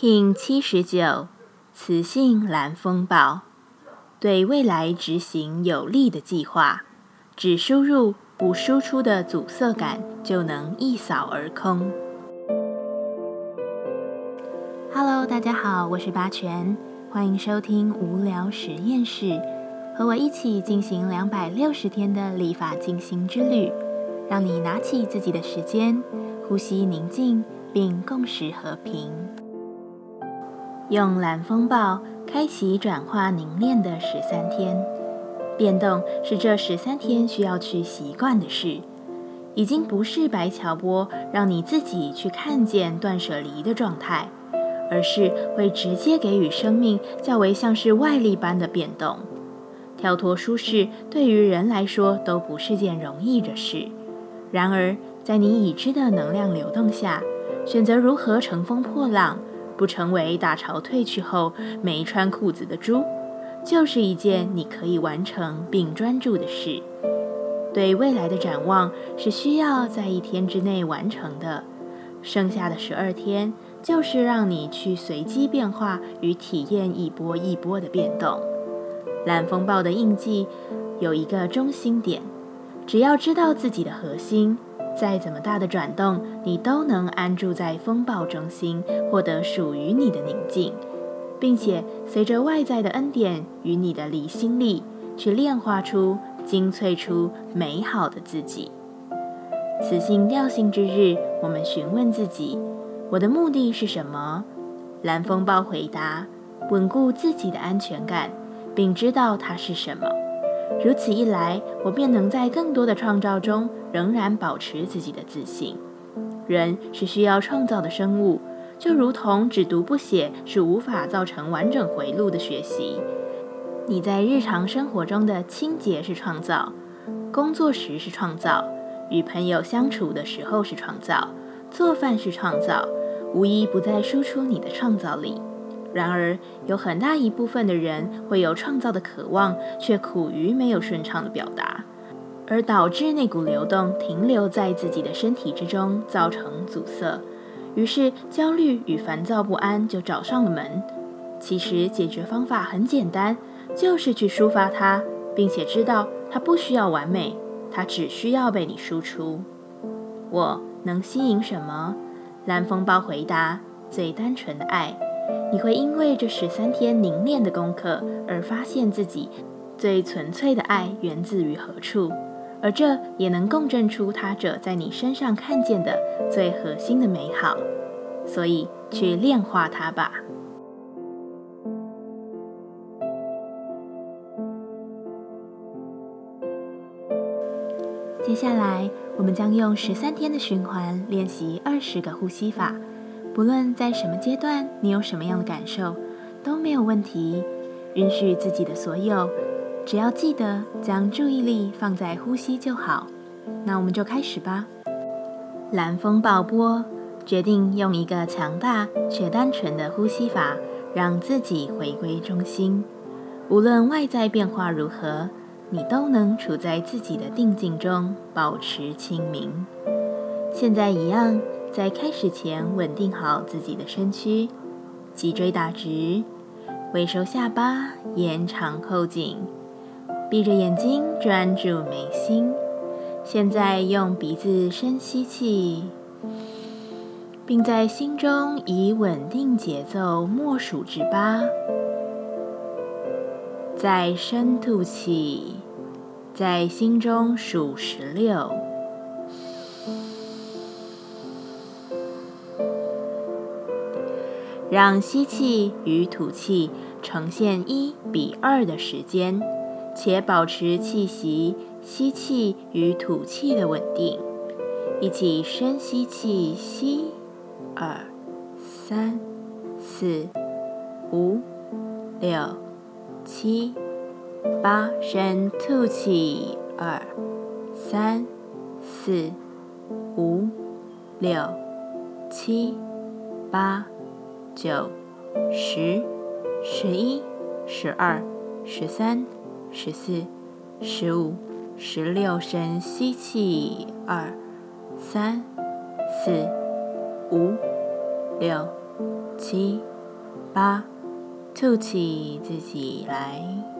King 七十九，雌性蓝风暴，对未来执行有利的计划，只输入不输出的阻塞感就能一扫而空。Hello，大家好，我是八全，欢迎收听无聊实验室，和我一起进行两百六十天的立法进行之旅，让你拿起自己的时间，呼吸宁静，并共识和平。用蓝风暴开启转化凝练的十三天，变动是这十三天需要去习惯的事，已经不是白乔波让你自己去看见断舍离的状态，而是会直接给予生命较为像是外力般的变动。跳脱舒适对于人来说都不是件容易的事，然而在你已知的能量流动下，选择如何乘风破浪。不成为大潮退去后没穿裤子的猪，就是一件你可以完成并专注的事。对未来的展望是需要在一天之内完成的，剩下的十二天就是让你去随机变化与体验一波一波的变动。蓝风暴的印记有一个中心点，只要知道自己的核心。再怎么大的转动，你都能安住在风暴中心，获得属于你的宁静，并且随着外在的恩典与你的离心力，去炼化出、精粹出美好的自己。此性调性之日，我们询问自己：我的目的是什么？蓝风暴回答：稳固自己的安全感，并知道它是什么。如此一来，我便能在更多的创造中仍然保持自己的自信。人是需要创造的生物，就如同只读不写是无法造成完整回路的学习。你在日常生活中的清洁是创造，工作时是创造，与朋友相处的时候是创造，做饭是创造，无一不在输出你的创造力。然而，有很大一部分的人会有创造的渴望，却苦于没有顺畅的表达，而导致那股流动停留在自己的身体之中，造成阻塞。于是，焦虑与烦躁不安就找上了门。其实，解决方法很简单，就是去抒发它，并且知道它不需要完美，它只需要被你输出。我能吸引什么？蓝风暴回答：最单纯的爱。你会因为这十三天凝练的功课而发现自己最纯粹的爱源自于何处，而这也能共振出他者在你身上看见的最核心的美好。所以，去炼化它吧。接下来，我们将用十三天的循环练习二十个呼吸法。不论在什么阶段，你有什么样的感受，都没有问题。允许自己的所有，只要记得将注意力放在呼吸就好。那我们就开始吧。蓝风暴波，决定用一个强大却单纯的呼吸法，让自己回归中心。无论外在变化如何，你都能处在自己的定境中，保持清明。现在一样。在开始前，稳定好自己的身躯，脊椎打直，微收下巴，延长后颈，闭着眼睛专注眉心。现在用鼻子深吸气，并在心中以稳定节奏默数至八，再深吐气，在心中数十六。让吸气与吐气呈现一比二的时间，且保持气息吸气与吐气的稳定。一起深吸气，吸二三四五六七八，深吐气二三四五六七八。九、十、十一、十二、十三、十四、十五、十六，深吸气，二、三、四、五、六、七、八，吐气，自己来。